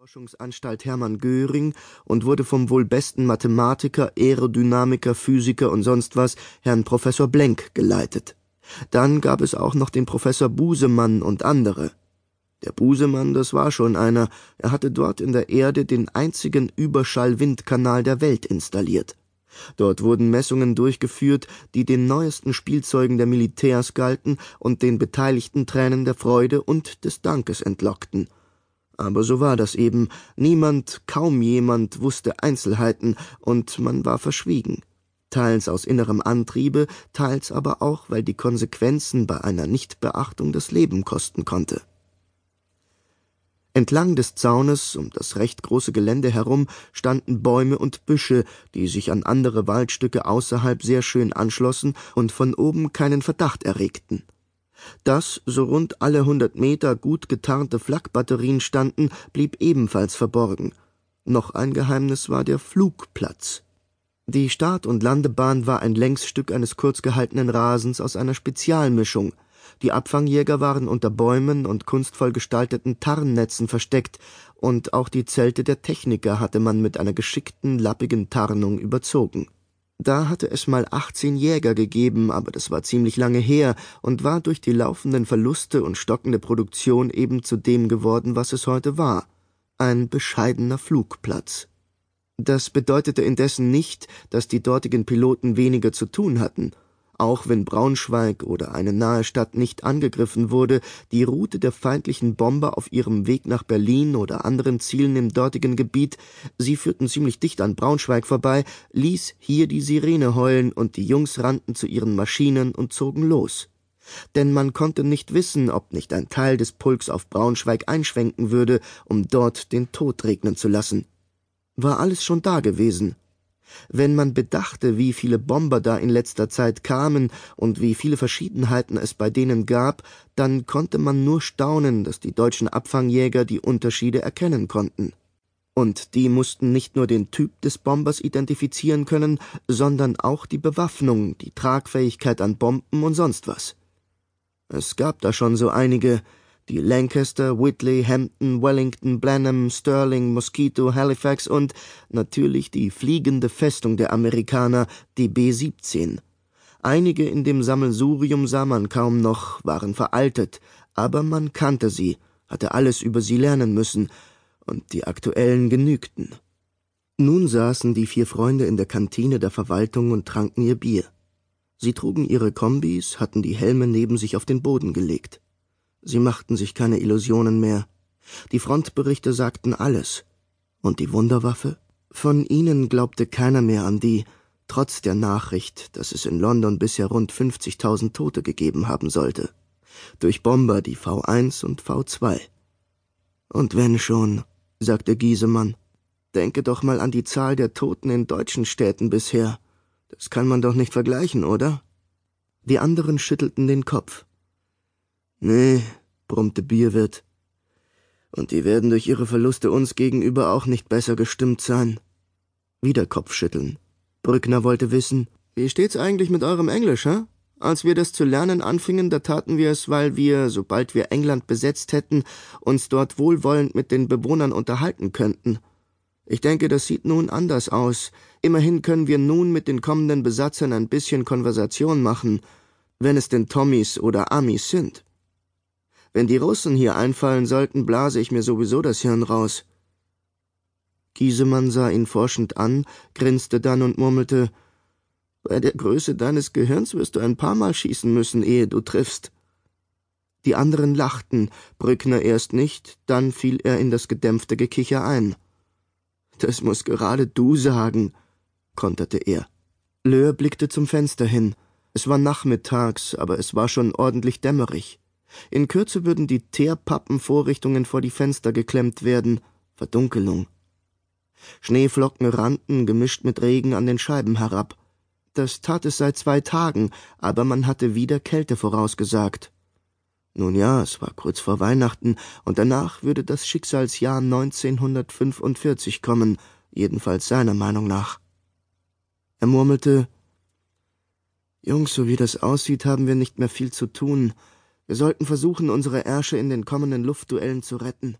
Forschungsanstalt Hermann Göring und wurde vom wohl besten Mathematiker, Aerodynamiker, Physiker und sonst was, Herrn Professor Blenck, geleitet. Dann gab es auch noch den Professor Busemann und andere. Der Busemann, das war schon einer, er hatte dort in der Erde den einzigen Überschallwindkanal der Welt installiert. Dort wurden Messungen durchgeführt, die den neuesten Spielzeugen der Militärs galten und den Beteiligten Tränen der Freude und des Dankes entlockten – aber so war das eben, niemand, kaum jemand wusste Einzelheiten, und man war verschwiegen, teils aus innerem Antriebe, teils aber auch, weil die Konsequenzen bei einer Nichtbeachtung das Leben kosten konnte. Entlang des Zaunes um das recht große Gelände herum standen Bäume und Büsche, die sich an andere Waldstücke außerhalb sehr schön anschlossen und von oben keinen Verdacht erregten. Dass so rund alle hundert Meter gut getarnte Flakbatterien standen, blieb ebenfalls verborgen. Noch ein Geheimnis war der Flugplatz. Die Start- und Landebahn war ein Längsstück eines kurz gehaltenen Rasens aus einer Spezialmischung. Die Abfangjäger waren unter Bäumen und kunstvoll gestalteten Tarnnetzen versteckt, und auch die Zelte der Techniker hatte man mit einer geschickten, lappigen Tarnung überzogen da hatte es mal 18 Jäger gegeben, aber das war ziemlich lange her und war durch die laufenden Verluste und stockende Produktion eben zu dem geworden, was es heute war. Ein bescheidener Flugplatz. Das bedeutete indessen nicht, dass die dortigen Piloten weniger zu tun hatten. Auch wenn Braunschweig oder eine nahe Stadt nicht angegriffen wurde, die Route der feindlichen Bomber auf ihrem Weg nach Berlin oder anderen Zielen im dortigen Gebiet, sie führten ziemlich dicht an Braunschweig vorbei, ließ hier die Sirene heulen und die Jungs rannten zu ihren Maschinen und zogen los. Denn man konnte nicht wissen, ob nicht ein Teil des Pulks auf Braunschweig einschwenken würde, um dort den Tod regnen zu lassen. War alles schon da gewesen, wenn man bedachte, wie viele Bomber da in letzter Zeit kamen und wie viele Verschiedenheiten es bei denen gab, dann konnte man nur staunen, dass die deutschen Abfangjäger die Unterschiede erkennen konnten. Und die mussten nicht nur den Typ des Bombers identifizieren können, sondern auch die Bewaffnung, die Tragfähigkeit an Bomben und sonst was. Es gab da schon so einige, die Lancaster, Whitley, Hampton, Wellington, Blenheim, Sterling, Mosquito, Halifax und natürlich die fliegende Festung der Amerikaner, die B-17. Einige in dem Sammelsurium sah man kaum noch, waren veraltet, aber man kannte sie, hatte alles über sie lernen müssen, und die aktuellen genügten. Nun saßen die vier Freunde in der Kantine der Verwaltung und tranken ihr Bier. Sie trugen ihre Kombis, hatten die Helme neben sich auf den Boden gelegt. Sie machten sich keine Illusionen mehr. Die Frontberichte sagten alles. Und die Wunderwaffe? Von ihnen glaubte keiner mehr an die, trotz der Nachricht, dass es in London bisher rund 50.000 Tote gegeben haben sollte. Durch Bomber die V1 und V2. Und wenn schon, sagte Giesemann, denke doch mal an die Zahl der Toten in deutschen Städten bisher. Das kann man doch nicht vergleichen, oder? Die anderen schüttelten den Kopf. Nee, brummte Bierwirt. Und die werden durch ihre Verluste uns gegenüber auch nicht besser gestimmt sein. Wieder Kopfschütteln. Brückner wollte wissen, wie steht's eigentlich mit eurem Englisch, hä? Als wir das zu lernen anfingen, da taten wir es, weil wir, sobald wir England besetzt hätten, uns dort wohlwollend mit den Bewohnern unterhalten könnten. Ich denke, das sieht nun anders aus. Immerhin können wir nun mit den kommenden Besatzern ein bisschen Konversation machen, wenn es denn Tommys oder Amis sind. Wenn die Russen hier einfallen sollten, blase ich mir sowieso das Hirn raus. Giesemann sah ihn forschend an, grinste dann und murmelte Bei der Größe deines Gehirns wirst du ein paar Mal schießen müssen, ehe du triffst. Die anderen lachten, Brückner erst nicht, dann fiel er in das gedämpfte Gekicher ein. Das muss gerade du sagen, konterte er. Löhr blickte zum Fenster hin. Es war nachmittags, aber es war schon ordentlich dämmerig. In Kürze würden die Teerpappenvorrichtungen vor die Fenster geklemmt werden. Verdunkelung. Schneeflocken rannten, gemischt mit Regen, an den Scheiben herab. Das tat es seit zwei Tagen, aber man hatte wieder Kälte vorausgesagt. Nun ja, es war kurz vor Weihnachten, und danach würde das Schicksalsjahr 1945 kommen, jedenfalls seiner Meinung nach. Er murmelte Jungs, so wie das aussieht, haben wir nicht mehr viel zu tun. Wir sollten versuchen, unsere Ärsche in den kommenden Luftduellen zu retten.